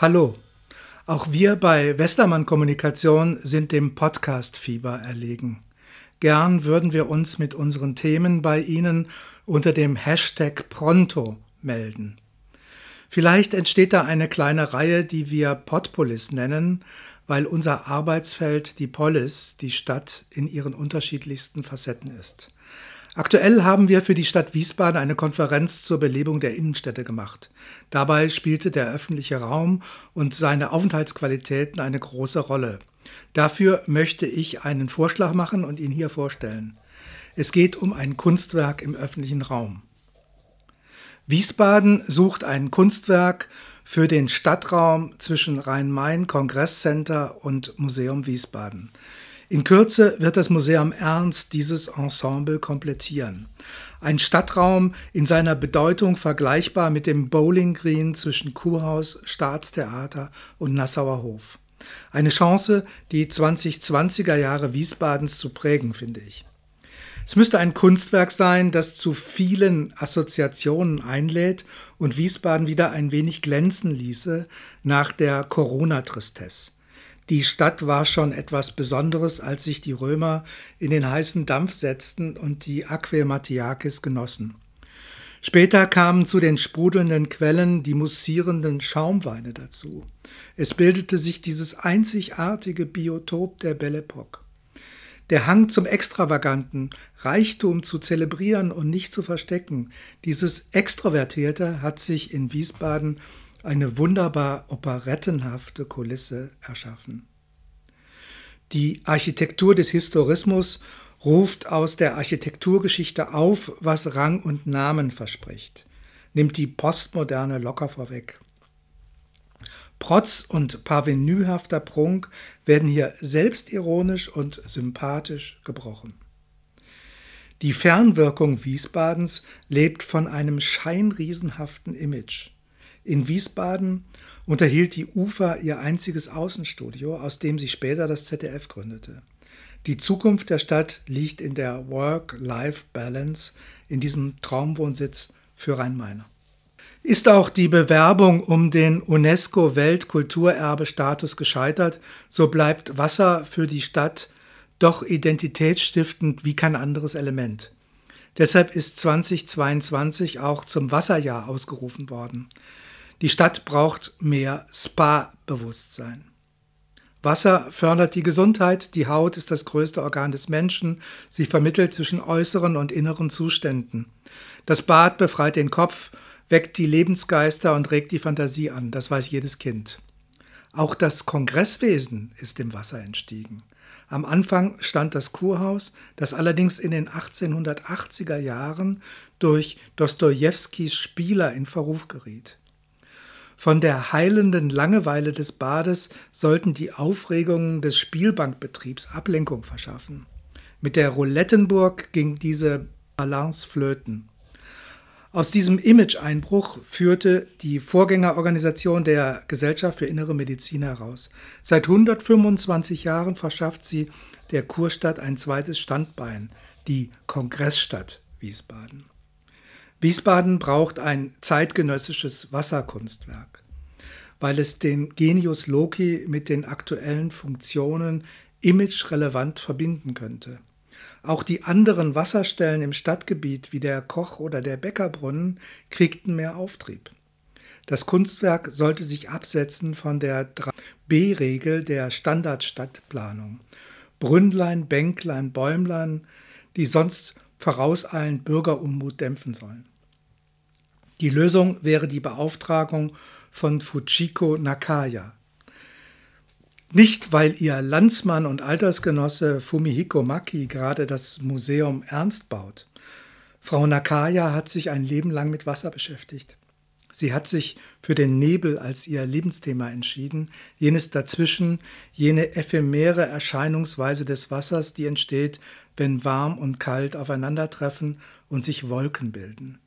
Hallo, auch wir bei Westermann Kommunikation sind dem Podcast-Fieber erlegen. Gern würden wir uns mit unseren Themen bei Ihnen unter dem Hashtag Pronto melden. Vielleicht entsteht da eine kleine Reihe, die wir Podpolis nennen, weil unser Arbeitsfeld die Polis, die Stadt, in ihren unterschiedlichsten Facetten ist. Aktuell haben wir für die Stadt Wiesbaden eine Konferenz zur Belebung der Innenstädte gemacht. Dabei spielte der öffentliche Raum und seine Aufenthaltsqualitäten eine große Rolle. Dafür möchte ich einen Vorschlag machen und ihn hier vorstellen. Es geht um ein Kunstwerk im öffentlichen Raum. Wiesbaden sucht ein Kunstwerk für den Stadtraum zwischen Rhein-Main Kongresscenter und Museum Wiesbaden. In Kürze wird das Museum Ernst dieses Ensemble komplettieren. Ein Stadtraum in seiner Bedeutung vergleichbar mit dem Bowling Green zwischen Kurhaus, Staatstheater und Nassauer Hof. Eine Chance, die 2020er Jahre Wiesbadens zu prägen, finde ich. Es müsste ein Kunstwerk sein, das zu vielen Assoziationen einlädt und Wiesbaden wieder ein wenig glänzen ließe nach der Corona-Tristesse. Die Stadt war schon etwas Besonderes, als sich die Römer in den heißen Dampf setzten und die Aquae Mattiakis genossen. Später kamen zu den sprudelnden Quellen die mussierenden Schaumweine dazu. Es bildete sich dieses einzigartige Biotop der Belle Epoque. Der Hang zum Extravaganten, Reichtum zu zelebrieren und nicht zu verstecken, dieses Extrovertierte hat sich in Wiesbaden eine wunderbar operettenhafte Kulisse erschaffen. Die Architektur des Historismus ruft aus der Architekturgeschichte auf, was Rang und Namen verspricht, nimmt die Postmoderne locker vorweg. Protz und parvenühafter Prunk werden hier selbstironisch und sympathisch gebrochen. Die Fernwirkung Wiesbadens lebt von einem scheinriesenhaften Image. In Wiesbaden unterhielt die UFA ihr einziges Außenstudio, aus dem sie später das ZDF gründete. Die Zukunft der Stadt liegt in der Work-Life-Balance, in diesem Traumwohnsitz für Rhein-Main. Ist auch die Bewerbung um den UNESCO-Weltkulturerbe-Status gescheitert, so bleibt Wasser für die Stadt doch identitätsstiftend wie kein anderes Element. Deshalb ist 2022 auch zum Wasserjahr ausgerufen worden. Die Stadt braucht mehr Spa-Bewusstsein. Wasser fördert die Gesundheit, die Haut ist das größte Organ des Menschen, sie vermittelt zwischen äußeren und inneren Zuständen. Das Bad befreit den Kopf, weckt die Lebensgeister und regt die Fantasie an, das weiß jedes Kind. Auch das Kongresswesen ist dem Wasser entstiegen. Am Anfang stand das Kurhaus, das allerdings in den 1880er Jahren durch Dostojewskis Spieler in Verruf geriet. Von der heilenden Langeweile des Bades sollten die Aufregungen des Spielbankbetriebs Ablenkung verschaffen. Mit der Roulettenburg ging diese Balance flöten. Aus diesem Image-Einbruch führte die Vorgängerorganisation der Gesellschaft für Innere Medizin heraus. Seit 125 Jahren verschafft sie der Kurstadt ein zweites Standbein, die Kongressstadt Wiesbaden. Wiesbaden braucht ein zeitgenössisches Wasserkunstwerk, weil es den Genius Loki mit den aktuellen Funktionen imagerelevant verbinden könnte. Auch die anderen Wasserstellen im Stadtgebiet wie der Koch- oder der Bäckerbrunnen kriegten mehr Auftrieb. Das Kunstwerk sollte sich absetzen von der B-Regel der Standardstadtplanung. Brünnlein, Bänklein, Bäumlein, die sonst vorauseilend Bürgerunmut dämpfen sollen. Die Lösung wäre die Beauftragung von Fujiko Nakaya. Nicht, weil ihr Landsmann und Altersgenosse Fumihiko Maki gerade das Museum Ernst baut. Frau Nakaya hat sich ein Leben lang mit Wasser beschäftigt. Sie hat sich für den Nebel als ihr Lebensthema entschieden, jenes dazwischen, jene ephemere Erscheinungsweise des Wassers, die entsteht, wenn warm und kalt aufeinandertreffen und sich Wolken bilden.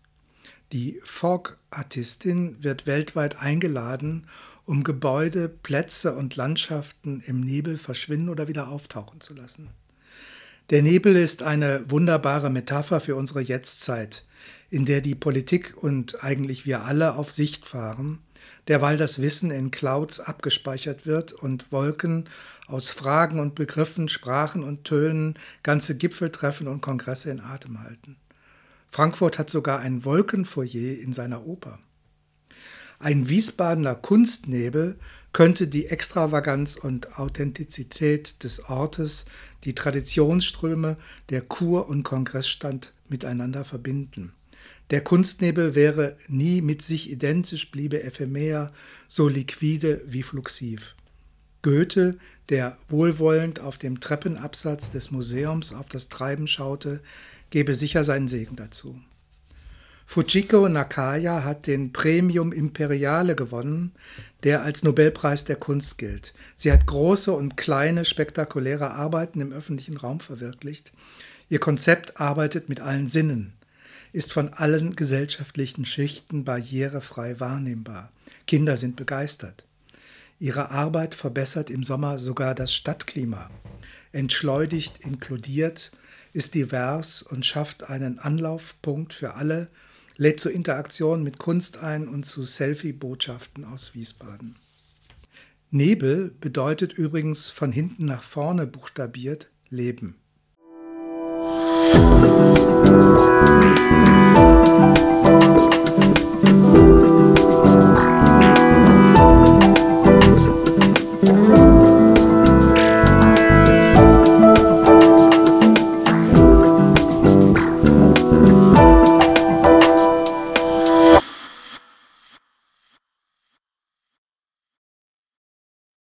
Die Fog-Artistin wird weltweit eingeladen, um Gebäude, Plätze und Landschaften im Nebel verschwinden oder wieder auftauchen zu lassen. Der Nebel ist eine wunderbare Metapher für unsere Jetztzeit, in der die Politik und eigentlich wir alle auf Sicht fahren, derweil das Wissen in Clouds abgespeichert wird und Wolken aus Fragen und Begriffen, Sprachen und Tönen ganze Gipfeltreffen und Kongresse in Atem halten. Frankfurt hat sogar ein Wolkenfoyer in seiner Oper. Ein Wiesbadener Kunstnebel könnte die Extravaganz und Authentizität des Ortes, die Traditionsströme der Kur- und Kongressstand miteinander verbinden. Der Kunstnebel wäre nie mit sich identisch, bliebe ephemer, so liquide wie fluxiv. Goethe, der wohlwollend auf dem Treppenabsatz des Museums auf das Treiben schaute, gebe sicher seinen Segen dazu. Fujiko Nakaya hat den Premium Imperiale gewonnen, der als Nobelpreis der Kunst gilt. Sie hat große und kleine spektakuläre Arbeiten im öffentlichen Raum verwirklicht. Ihr Konzept arbeitet mit allen Sinnen, ist von allen gesellschaftlichen Schichten barrierefrei wahrnehmbar. Kinder sind begeistert. Ihre Arbeit verbessert im Sommer sogar das Stadtklima, entschleunigt, inkludiert, ist divers und schafft einen Anlaufpunkt für alle, lädt zur Interaktion mit Kunst ein und zu Selfie-Botschaften aus Wiesbaden. Nebel bedeutet übrigens von hinten nach vorne buchstabiert Leben. Musik